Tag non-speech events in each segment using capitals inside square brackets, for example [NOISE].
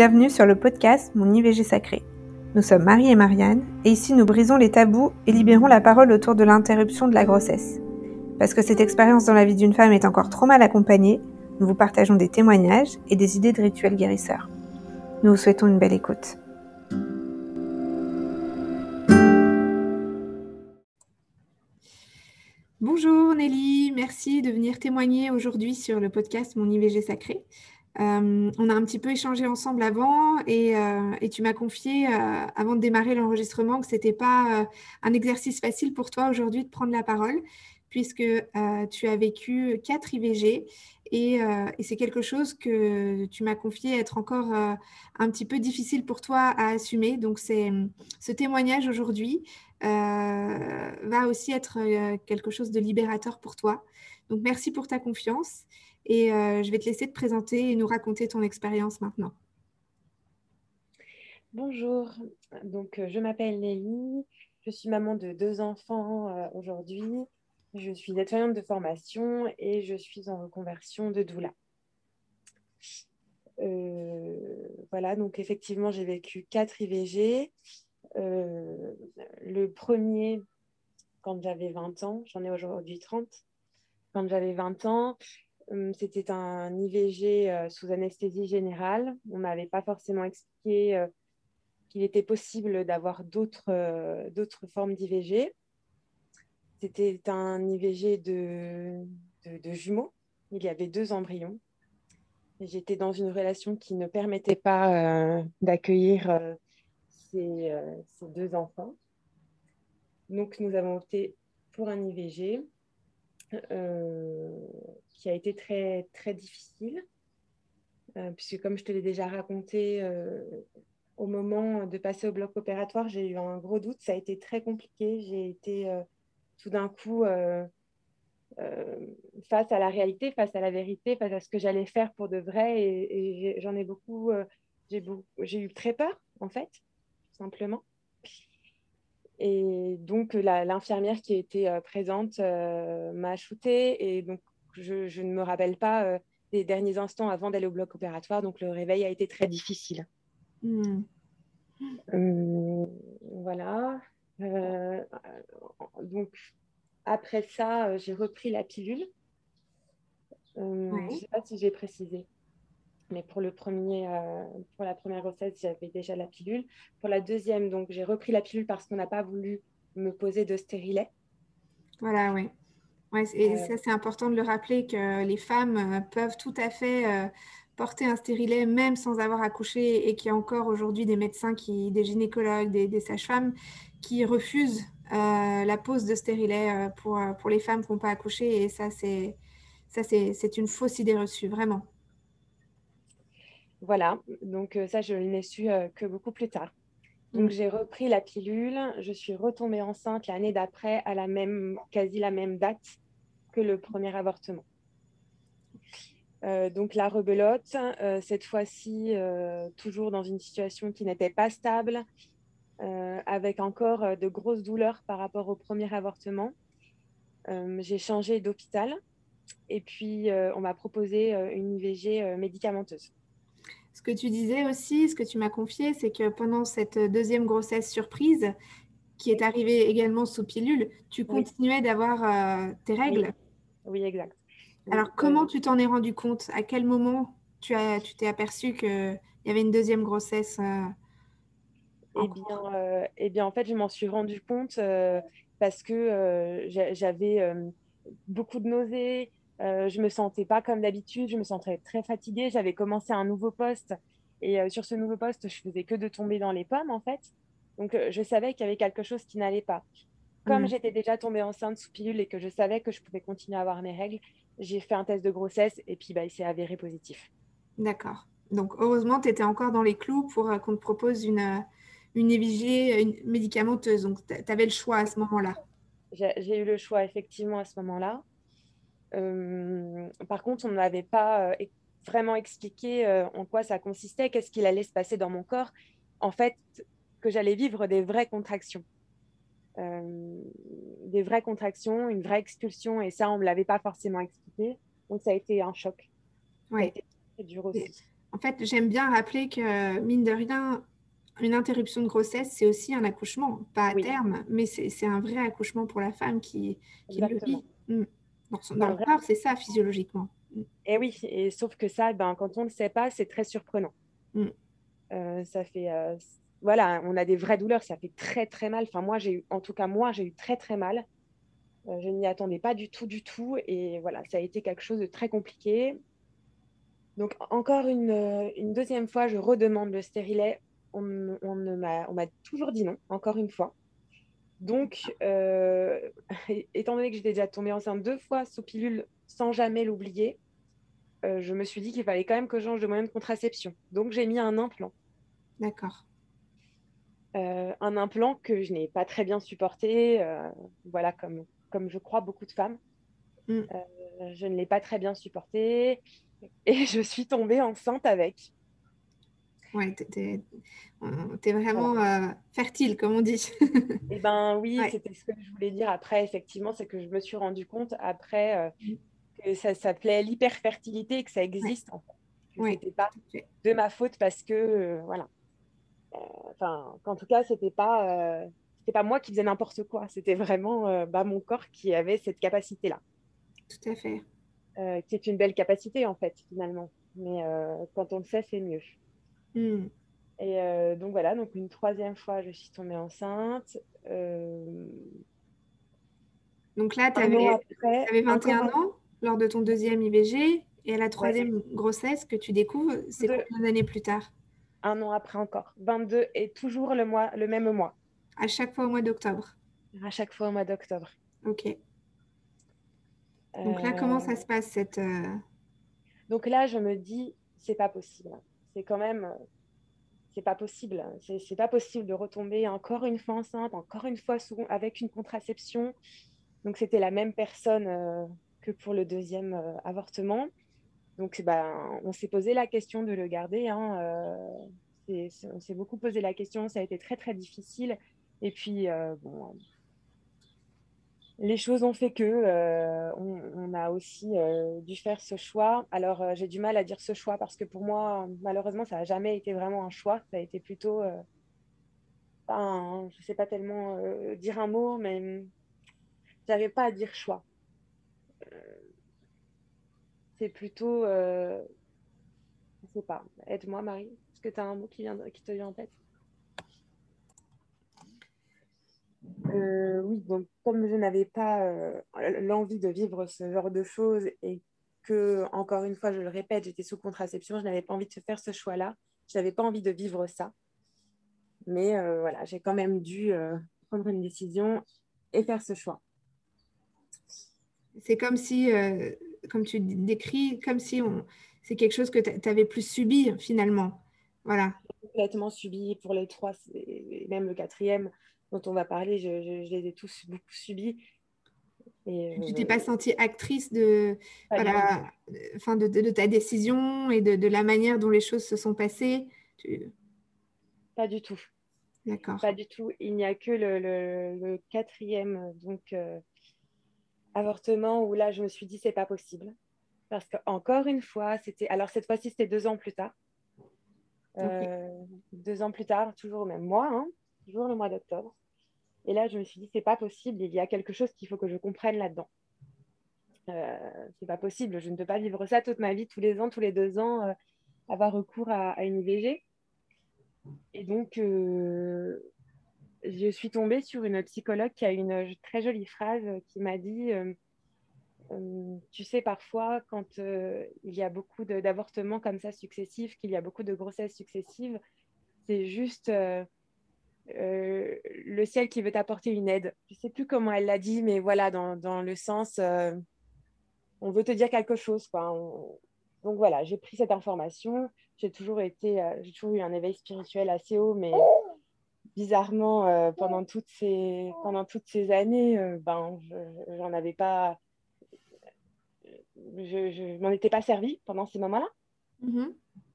bienvenue sur le podcast Mon IVG sacré. Nous sommes Marie et Marianne, et ici nous brisons les tabous et libérons la parole autour de l'interruption de la grossesse. Parce que cette expérience dans la vie d'une femme est encore trop mal accompagnée, nous vous partageons des témoignages et des idées de rituels guérisseurs. Nous vous souhaitons une belle écoute. Bonjour Nelly, merci de venir témoigner aujourd'hui sur le podcast Mon IVG sacré. Euh, on a un petit peu échangé ensemble avant et, euh, tu m'as confié, euh, avant de démarrer l'enregistrement, que ce n'était pas un exercice facile pour toi aujourd'hui de prendre la parole, puisque tu as vécu quatre IVG et, et c'est quelque chose que tu m'as confié être encore un petit peu difficile pour toi à assumer. Donc, ce témoignage aujourd'hui va aussi être quelque chose de libérateur pour toi. Donc, merci pour ta confiance. Et euh, je vais te laisser te présenter et nous raconter ton expérience maintenant. Bonjour, donc euh, je m'appelle Nelly, je suis maman de deux enfants euh, aujourd'hui. Je suis nettoyante de formation et je suis en reconversion de doula. voilà, donc effectivement, j'ai vécu quatre IVG. le premier, quand j'avais 20 ans, j'en ai aujourd'hui 30. Quand j'avais 20 ans, c'était un IVG euh, sous anesthésie générale. On ne m'avait pas forcément expliqué euh, qu'il était possible d'avoir euh, d'autres formes d'IVG. C'était un IVG de, de, jumeaux. Il y avait deux embryons. J'étais dans une relation qui ne permettait pas d'accueillir ces, ces, deux enfants. Donc, nous avons opté pour un IVG qui a été très, très difficile, euh, puisque comme je te l'ai déjà raconté, euh, au moment de passer au bloc opératoire, j'ai eu un gros doute, ça a été très compliqué, j'ai été euh, tout d'un coup face à la réalité, face à la vérité, face à ce que j'allais faire pour de vrai, et, j'en ai beaucoup, j'ai eu très peur, en fait, tout simplement. Et donc, l'infirmière qui était présente m'a shooté. Et donc, je, ne me rappelle pas euh, des derniers instants avant d'aller au bloc opératoire, donc le réveil a été très difficile. Hmm. Euh, voilà. Euh, donc, après ça, j'ai repris la pilule. Je ne sais pas si j'ai précisé. Mais pour, le premier, pour la première grossesse, j'avais déjà la pilule. Pour la deuxième, donc j'ai repris la pilule parce qu'on n'a pas voulu me poser de stérilet. Voilà, oui. Ouais, et ça, c'est important de le rappeler que les femmes euh, peuvent tout à fait euh, porter un stérilet même sans avoir accouché et qu'il y a encore aujourd'hui des médecins, qui, des gynécologues, des, sages-femmes qui refusent euh, la pose de stérilet pour, pour les femmes qui n'ont pas accouché. Et ça, c'est, ça c'est, une fausse idée reçue, vraiment. Voilà, donc ça, je ne l'ai su que beaucoup plus tard. Donc j'ai repris la pilule, je suis retombée enceinte l'année d'après à la même, quasi la même date que le premier avortement. Euh, donc la rebelote, euh, cette fois-ci euh, toujours dans une situation qui n'était pas stable, avec encore de grosses douleurs par rapport au premier avortement. j'ai changé d'hôpital et puis on m'a proposé une IVG médicamenteuse. Ce que tu disais aussi, ce que tu m'as confié, c'est que pendant cette deuxième grossesse surprise, qui est arrivée également sous pilule, tu continuais d'avoir tes règles. Oui, exact. Alors, comment euh, tu t'en es rendu compte? À quel moment tu as, tu t'es aperçu qu'il y avait une deuxième grossesse euh, eh bien, euh, eh bien, en fait, je m'en suis rendu compte parce que j'avais beaucoup de nausées, je me sentais pas comme d'habitude, je me sentais très fatiguée. J'avais commencé un nouveau poste et sur ce nouveau poste, je faisais que de tomber dans les pommes, en fait. Donc, je savais qu'il y avait quelque chose qui n'allait pas. Comme mmh. j'étais déjà tombée enceinte sous pilule et que je savais que je pouvais continuer à avoir mes règles, j'ai fait un test de grossesse et puis bah, il s'est avéré positif. D'accord. Donc heureusement, tu étais encore dans les clous pour euh, qu'on te propose une, euh, une une médicamenteuse. Donc tu avais le choix à ce moment-là. J'ai eu le choix effectivement à ce moment-là. Euh, par contre, on ne m'avait pas vraiment expliqué en quoi ça consistait, qu'est-ce qu'il allait se passer dans mon corps. En fait, que j'allais vivre des vraies contractions. Euh, des vraies contractions, une vraie expulsion, et ça, on ne me l'avait pas forcément expliqué. Donc, ça a été un choc. Dur aussi. En fait, j'aime bien rappeler que, mine de rien, une interruption de grossesse, c'est aussi un accouchement, pas à terme, mais c'est un vrai accouchement pour la femme qui, qui le vit. Mm. Dans, son, le corps, c'est ça physiologiquement. Mm. Et oui, et sauf que ça, ben, quand on ne le sait pas, c'est très surprenant. Mm. Euh, ça fait, euh, voilà, on a des vraies douleurs, ça fait très très mal. Enfin, moi, j'ai eu, en tout cas, moi, j'ai eu très très mal. Euh, je n'y attendais pas du tout, du tout. Et voilà, ça a été quelque chose de très compliqué. Donc, encore une, une deuxième fois, je redemande le stérilet. On, on m'a toujours dit non, encore une fois. Donc, [LAUGHS] étant donné que j'étais déjà tombée enceinte deux fois sous pilule sans jamais l'oublier, je me suis dit qu'il fallait quand même que je change de moyen de contraception. Donc, j'ai mis un implant. D'accord. Euh, un implant que je n'ai pas très bien supporté, euh, voilà, comme, comme je crois beaucoup de femmes. Mm. Euh, je ne l'ai pas très bien supporté et [LAUGHS] je suis tombée enceinte avec. Ouais, tu es, vraiment fertile, comme on dit. [LAUGHS] eh ben oui, c'était ce que je voulais dire après, effectivement, c'est que je me suis rendu compte après mm. que ça s'appelait l'hyperfertilité et que ça existe en fait. C'était pas de ma faute parce que, voilà, euh, enfin, qu'en tout cas, c'était pas, euh, c'était pas moi qui faisais n'importe quoi. C'était vraiment euh, bah, mon corps qui avait cette capacité-là. Tout à fait. qui est une belle capacité, en fait, finalement. Mais quand on le sait, c'est mieux. Hmm. Et donc voilà, donc une troisième fois, je suis tombée enceinte. Donc là, tu avais, 21 ans lors de ton deuxième IVG. Et à la troisième grossesse que tu découvres, c'est combien d'années plus tard? Un an après encore. 22 et toujours le, mois, le même mois. À chaque fois au mois d'octobre. À chaque fois au mois d'octobre. Ok. Donc là, comment ça se passe cette. Euh, Donc là, je me dis, c'est pas possible. C'est quand même. C'est pas possible. C'est pas possible de retomber encore une fois enceinte, encore une fois avec une contraception. Donc c'était la même personne euh, que pour le deuxième euh, avortement. Donc, ben, on s'est posé la question de le garder. Hein, euh, on s'est beaucoup posé la question. Ça a été très, très difficile. Et puis, euh, bon, les choses ont fait que euh, on, a aussi dû faire ce choix. Alors, j'ai du mal à dire ce choix parce que pour moi, malheureusement, ça n'a jamais été vraiment un choix. Ça a été plutôt, je ne sais pas tellement dire un mot, mais j'avais pas à dire choix c'est plutôt. Euh, je sais pas. Aide-moi, Marie. Est-ce que tu as un mot qui, vient, qui te vient en tête? Euh, Oui, donc comme je n'avais pas euh, l'envie de vivre ce genre de choses et que, encore une fois, je le répète, j'étais sous contraception, je n'avais pas envie de faire ce choix-là. Je n'avais pas envie de vivre ça. Mais euh, voilà, j'ai quand même dû prendre une décision et faire ce choix. C'est comme si comme tu décris, comme si on, c'est quelque chose que tu avais plus subi finalement. Voilà. Complètement subi pour les trois, et même le quatrième dont on va parler, je, les ai tous beaucoup subis. Et, tu t'es pas sentie actrice de, voilà, enfin de, de, ta décision et de, la manière dont les choses se sont passées? Pas du tout. D'accord. Pas du tout. Il n'y a que le, le, quatrième, donc euh, avortement où là, je me suis dit, c'est pas possible. Parce qu'encore une fois, c'était. Alors, cette fois-ci, c'était deux ans plus tard. Euh, deux ans plus tard, toujours au même mois, hein, toujours le mois d'octobre. Et là, je me suis dit, c'est pas possible, il y a quelque chose qu'il faut que je comprenne là-dedans. Euh, c'est pas possible, je ne peux pas vivre ça toute ma vie, tous les ans, tous les deux ans, euh, avoir recours à, une IVG. Et donc, euh, je suis tombée sur une psychologue qui a une très jolie phrase qui m'a dit euh, Tu sais, parfois, quand il y a beaucoup d'avortements comme ça successifs, qu'il y a beaucoup de grossesses successives, c'est juste le ciel qui veut t'apporter une aide. Je ne sais plus comment elle l'a dit, mais voilà, dans, dans le sens on veut te dire quelque chose. Quoi. Donc voilà, j'ai pris cette information. J'ai toujours été, j'ai toujours eu un éveil spirituel assez haut, mais bizarrement, euh, pendant, toutes ces, pendant toutes ces années, euh, ben, je n'en avais pas. Je ne m'en étais pas servie pendant ces moments-là. Mm-hmm.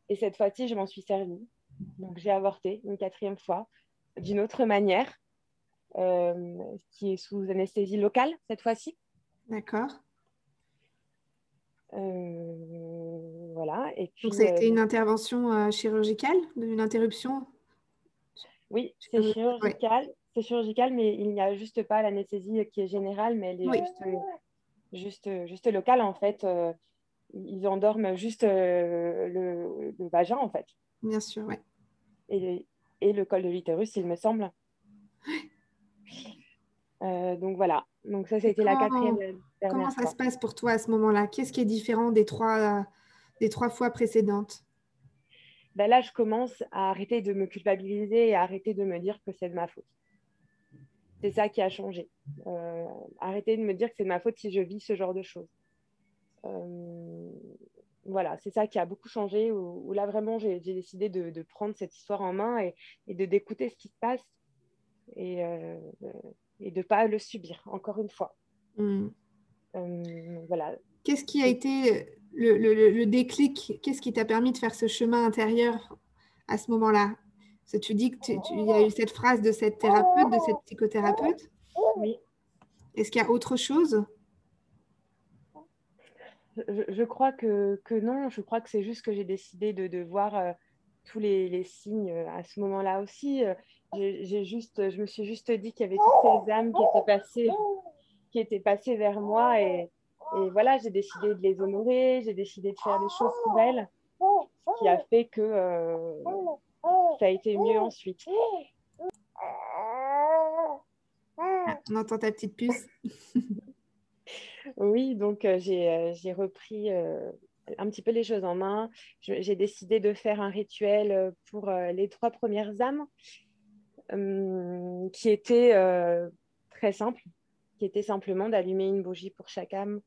Et cette fois-ci, je m'en suis servie. Donc, j'ai avorté une quatrième fois d'une autre manière, euh, qui est sous anesthésie locale cette fois-ci. D'accord. voilà, voilà. Et puis, Donc, c'était une intervention chirurgicale, une interruption? Oui, c'est chirurgical. C'est chirurgical, mais il n'y a juste pas l'anesthésie qui est générale, mais elle est juste, juste, juste locale, en fait. ils endorment juste le, le, vagin, en fait. Bien sûr, oui. Et, et le col de l'utérus, il me semble. [GASPS] Euh, donc voilà, donc ça, c'était la quatrième. Comment ça se passe pour toi à ce moment-là? Qu'est-ce qui est différent des trois, des trois fois précédentes? Ben Là, je commence à arrêter de me culpabiliser et à arrêter de me dire que c'est de ma faute. C'est ça qui a changé. Euh, arrêter de me dire que c'est de ma faute si je vis ce genre de choses. Euh, voilà, c'est ça qui a beaucoup changé, où, là vraiment j'ai décidé de, prendre cette histoire en main et, de d'écouter ce qui se passe et, euh, et de ne pas le subir, encore une fois. Hmm. Euh, voilà. Qu'est-ce qui a été le, le, déclic? Qu'est-ce qui t'a permis de faire ce chemin intérieur à ce moment-là? Tu dis qu'il y a eu cette phrase de cette thérapeute, de cette psychothérapeute. Oui. Est-ce qu'il y a autre chose? Je, crois que, que, non. Je crois que c'est juste que j'ai décidé de, de voir euh, tous les, les, signes euh, à ce moment-là aussi. Euh, j'ai juste, je me suis juste dit qu'il y avait toutes ces âmes qui étaient passées, qui étaient passées vers moi et, et voilà, j'ai décidé de les honorer, j'ai décidé de faire des choses pour elles, ce qui a fait que ça a été mieux ensuite. On entend ta petite puce. [LAUGHS] Oui, donc j'ai repris un petit peu les choses en main. J'ai décidé de faire un rituel pour les trois premières âmes qui était très simple, qui était simplement d'allumer une bougie pour chaque âme.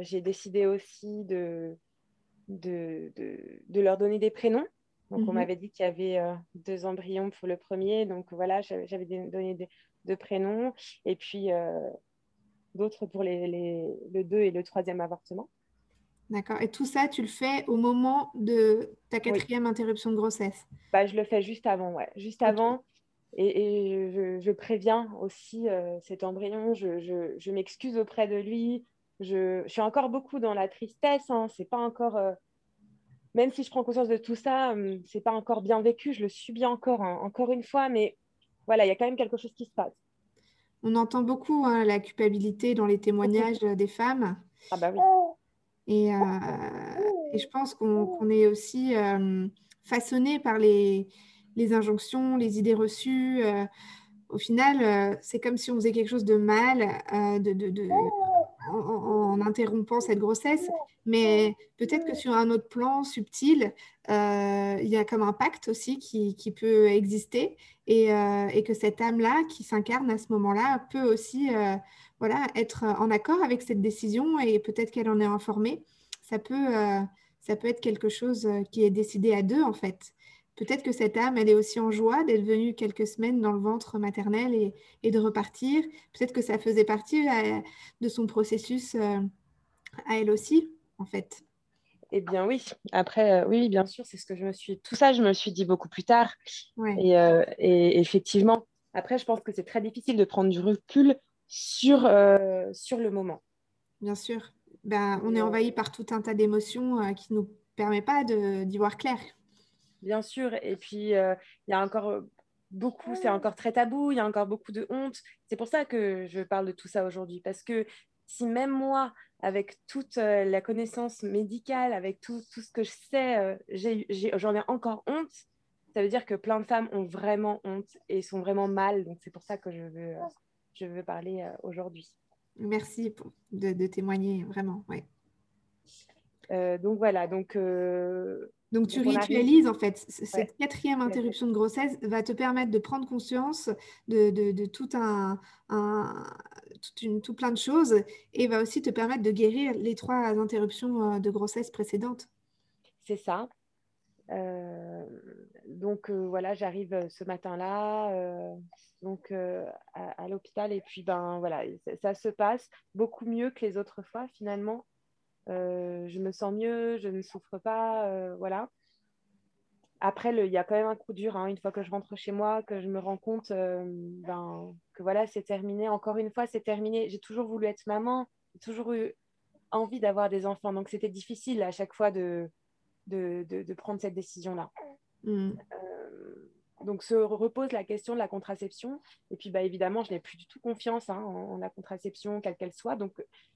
j'ai décidé aussi de, de, de, leur donner des prénoms. Donc, on mhm. m'avait dit qu'il y avait deux embryons pour le premier. Donc, voilà, j'avais donné deux prénoms. Et puis, d'autres pour les, le 2 et le troisième avortement. D'accord. Et tout ça, tu le fais au moment de ta quatrième interruption de grossesse? Bah, Je le fais juste avant, ouais. Juste avant. Et, je, préviens aussi euh, cet embryon. Je, je, m'excuse auprès de lui. Je, suis encore beaucoup dans la tristesse. Hein. C'est pas encore. Euh, même si je prends conscience de tout ça, hum, c'est pas encore bien vécu. Je le subis encore, hein, encore une fois. Mais voilà, il y a quand même quelque chose qui se passe. On entend beaucoup hein, la culpabilité dans les témoignages des femmes. Ah bah oui. Et, euh, je pense qu'on est aussi euh, façonné par les, injonctions, les idées reçues. Euh, au final, c'est comme si on faisait quelque chose de mal, de, en, interrompant cette grossesse, mais peut-être que sur un autre plan subtil, euh, il y a comme un pacte aussi qui, peut exister euh, et, que cette âme-là qui s'incarne à ce moment-là peut aussi euh, voilà, être en accord avec cette décision et peut-être qu'elle en est informée. Ça peut, ça peut être quelque chose qui est décidé à deux en fait peut-être que cette âme, elle est aussi en joie d'être venue quelques semaines dans le ventre maternel et, de repartir. Peut-être que ça faisait partie euh, de son processus euh, à elle aussi, en fait. Eh bien oui, après, euh, oui, bien sûr, c'est ce que je me suis... Tout ça, je me suis dit beaucoup plus tard. Et, effectivement, après, je pense que c'est très difficile de prendre du recul sur, sur le moment. Bien sûr. Ben, on est envahi par tout un tas d'émotions qui ne nous permet pas d'y voir clair bien sûr. Et puis, euh, il y a encore euh, beaucoup, c'est encore très tabou, il y a encore beaucoup de honte. C'est pour ça que je parle de tout ça aujourd'hui, parce que si même moi, avec toute euh, la connaissance médicale, avec tout, tout ce que je sais, j'en ai, encore honte, ça veut dire que plein de femmes ont vraiment honte et sont vraiment mal. Donc, c'est pour ça que je veux, je veux parler aujourd'hui. Merci pour, de, témoigner, vraiment. Ouais. donc voilà, donc donc, tu ritualises, en fait. Cette quatrième interruption de grossesse va te permettre de prendre conscience de, tout, un, tout, plein de choses et va aussi te permettre de guérir les trois interruptions euh, de grossesse précédentes. C'est ça. Euh, donc euh, voilà, j'arrive ce matin-là donc à, l'hôpital et puis ben voilà, ça, se passe beaucoup mieux que les autres fois finalement. Euh, je me sens mieux, je ne souffre pas, euh, voilà. Après, il y a quand même un coup dur, hein, une fois que je rentre chez moi, que je me rends compte euh, ben, que voilà, c'est terminé. Encore une fois, c'est terminé. J'ai toujours voulu être maman, j'ai toujours eu envie d'avoir des enfants. Donc, c'était difficile à chaque fois de, de, de, prendre cette décision-là. Mm. Euh, donc, se repose la question de la contraception. Et puis, bah, évidemment, je n'ai plus du tout confiance hein, en, la contraception, quelle qu'elle soit. Donc,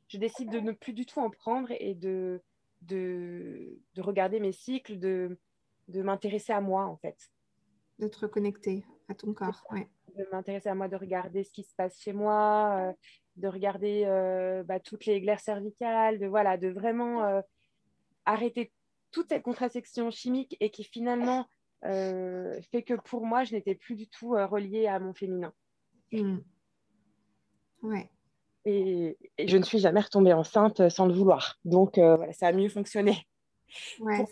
je décide de ne plus du tout en prendre et de, de, de regarder mes cycles, de, de m'intéresser à moi, en fait. De te reconnecter à ton corps, ouais. De m'intéresser à moi, de regarder ce qui se passe chez moi, euh, de regarder euh, bah, toutes les glaires cervicales, de, voilà, de vraiment euh, arrêter toute cette contraception chimique et qui finalement fait que pour moi, je n'étais plus du tout reliée à mon féminin. Mmh. Ouais. Et, je ne suis jamais retombée enceinte sans le vouloir. Donc, voilà, ça a mieux fonctionné. [LAUGHS] Ouais.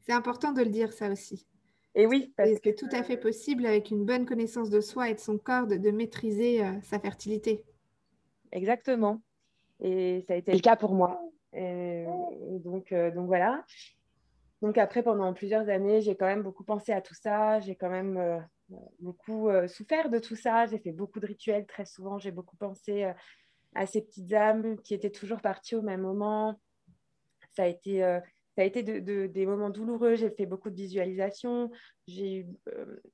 C'est important de le dire, ça aussi. Et oui, parce que c'est tout à fait possible avec une bonne connaissance de soi et de son corps de, maîtriser euh, sa fertilité. Exactement. Et ça a été le cas pour moi. Et, donc, euh, donc voilà. Donc après, pendant plusieurs années, j'ai quand même beaucoup pensé à tout ça. J'ai quand même euh, beaucoup souffert de tout ça. J'ai fait beaucoup de rituels très souvent. J'ai beaucoup pensé à ces petites âmes qui étaient toujours parties au même moment. Ça a été ça a été de, des moments douloureux. J'ai fait beaucoup de visualisation. Euh,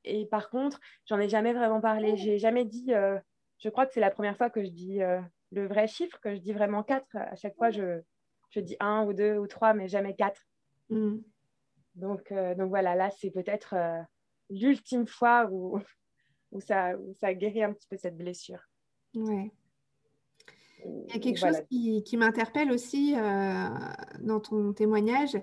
et par contre, j'en ai jamais vraiment parlé. J'ai jamais dit. Euh, je crois que c'est la première fois que je dis euh, le vrai chiffre, que je dis vraiment quatre. À chaque fois, je, dis un ou deux ou trois, mais jamais quatre. Mm. Donc, donc voilà, là, c'est peut-être l'ultime fois où, [LAUGHS] où, ça, où ça guérit un petit peu cette blessure. Ouais. Il y a quelque chose qui, m'interpelle aussi euh, dans ton témoignage,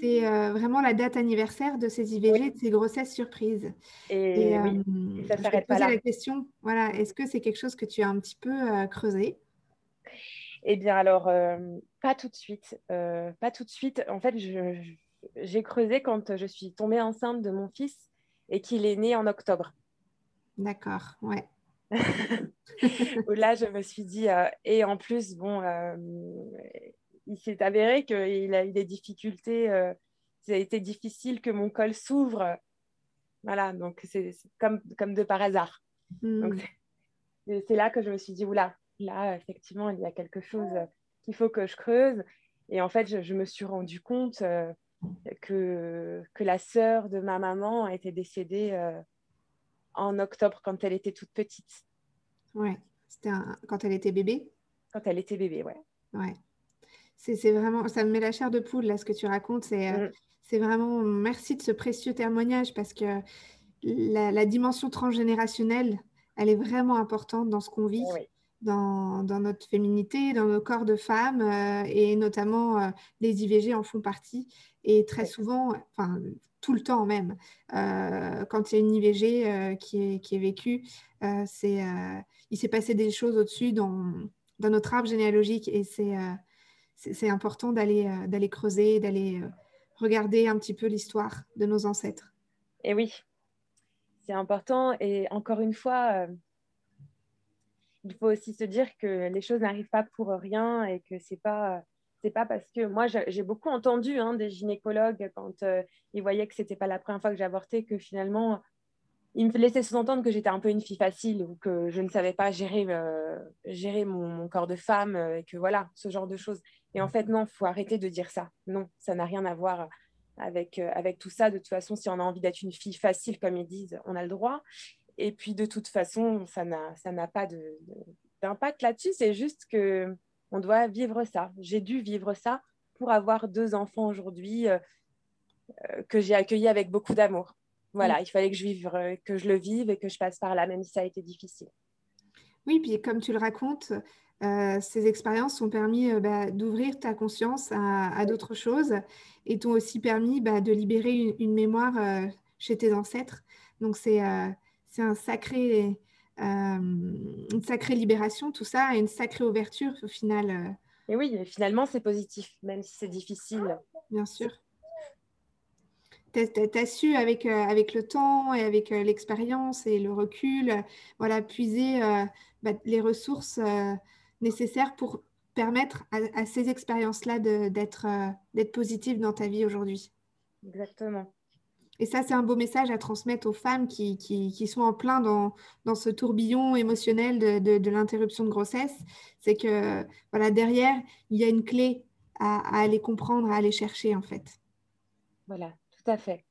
c'est euh, vraiment la date anniversaire de ces IVG, de ces grossesses surprises. Et, euh, ça s'arrête pas là. la question, voilà, est-ce que c'est quelque chose que tu as un petit peu creusé? Eh bien alors, pas tout de suite. pas tout de suite. En fait, j'ai creusé quand je suis tombée enceinte de mon fils et qu'il est né en octobre. D'accord, ouais. [LAUGHS] là, je me suis dit, euh, et en plus, bon, euh, il s'est avéré qu'il a eu des difficultés, euh, ça a été difficile que mon col s'ouvre. Voilà, donc c'est comme, comme de par hasard. Hmm. c'est là que je me suis dit, oula, là, effectivement, il y a quelque chose qu'il faut que je creuse. Et en fait, je, je me suis rendu compte que, que la sœur de ma maman était décédée en octobre quand elle était toute petite. Ouais, c'était quand elle était bébé? Quand elle était bébé, ouais. Ouais. C'est vraiment, ça me met la chair de poule là ce que tu racontes. C'est euh, mm. c'est vraiment merci de ce précieux témoignage parce que la, dimension transgénérationnelle, elle est vraiment importante dans ce qu'on vit. Dans, dans, notre féminité, dans nos corps de femmes, euh, et notamment euh, les IVG en font partie. Et très souvent, enfin tout le temps même, euh, quand il y a une IVG qui, est, qui est vécue, c'est, il s'est passé des choses au-dessus dans, dans notre arbre généalogique et c'est, c'est, important d'aller, d'aller creuser, d'aller regarder un petit peu l'histoire de nos ancêtres. Et oui, c'est important. Et encore une fois, il faut aussi se dire que les choses n'arrivent pas pour rien et que c'est pas c'est pas parce que moi j'ai beaucoup entendu hein, des gynécologues quand euh, ils voyaient que c'était pas la première fois que j'avortais que finalement ils me laissaient sous-entendre que j'étais un peu une fille facile ou que je ne savais pas gérer, euh, gérer mon, corps de femme euh, et que voilà ce genre de choses. Et en fait non faut arrêter de dire ça. Non ça n'a rien à voir avec avec tout ça. De toute façon si on a envie d'être une fille facile comme ils disent on a le droit et puis de toute façon ça n'a ça n'a pas d'impact là-dessus c'est juste que on doit vivre ça. J'ai dû vivre ça pour avoir deux enfants aujourd'hui euh, euh, que j'ai accueillis avec beaucoup d'amour. Voilà, il fallait que je, vive, euh, que je le vive et que je passe par là, même si ça a été difficile. Oui, puis comme tu le racontes, ces expériences ont permis bah, d'ouvrir ta conscience à, d'autres choses et t'ont aussi permis bah, de libérer une, mémoire chez tes ancêtres. Donc c'est un sacré euh, une sacrée libération, tout ça, et une sacrée ouverture au final. Euh. Et oui, finalement, c'est positif, même si c'est difficile. Bien sûr. Tu as, su, avec, euh, avec le temps et avec l'expérience et le recul, voilà, puiser bah, les ressources nécessaires pour permettre à, à ces expériences-là d'être positives dans ta vie aujourd'hui. Exactement. Et ça, c'est un beau message à transmettre aux femmes qui, qui, sont en plein dans, dans, ce tourbillon émotionnel de, de, l'interruption de grossesse. C'est que voilà, derrière, il y a une clé à, aller comprendre, à aller chercher en fait. Voilà, tout à fait.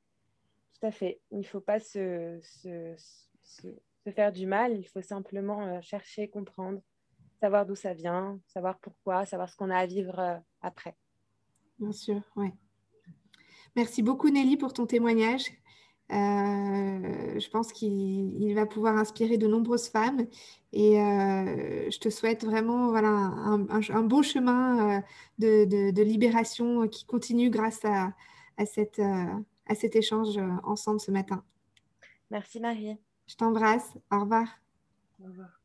Tout à fait. Il ne faut pas se, se, se, faire du mal, il faut simplement euh, chercher, comprendre, savoir d'où ça vient, savoir pourquoi, savoir ce qu'on a à vivre euh, après. Bien sûr, oui. Merci beaucoup Nelly pour ton témoignage. Euh, je pense qu'il va pouvoir inspirer de nombreuses femmes et euh, je te souhaite vraiment voilà, un, beau chemin euh, de, libération qui continue grâce à, cette, à cet échange ensemble ce matin. Merci Marie. Je t'embrasse. Au revoir. Au revoir.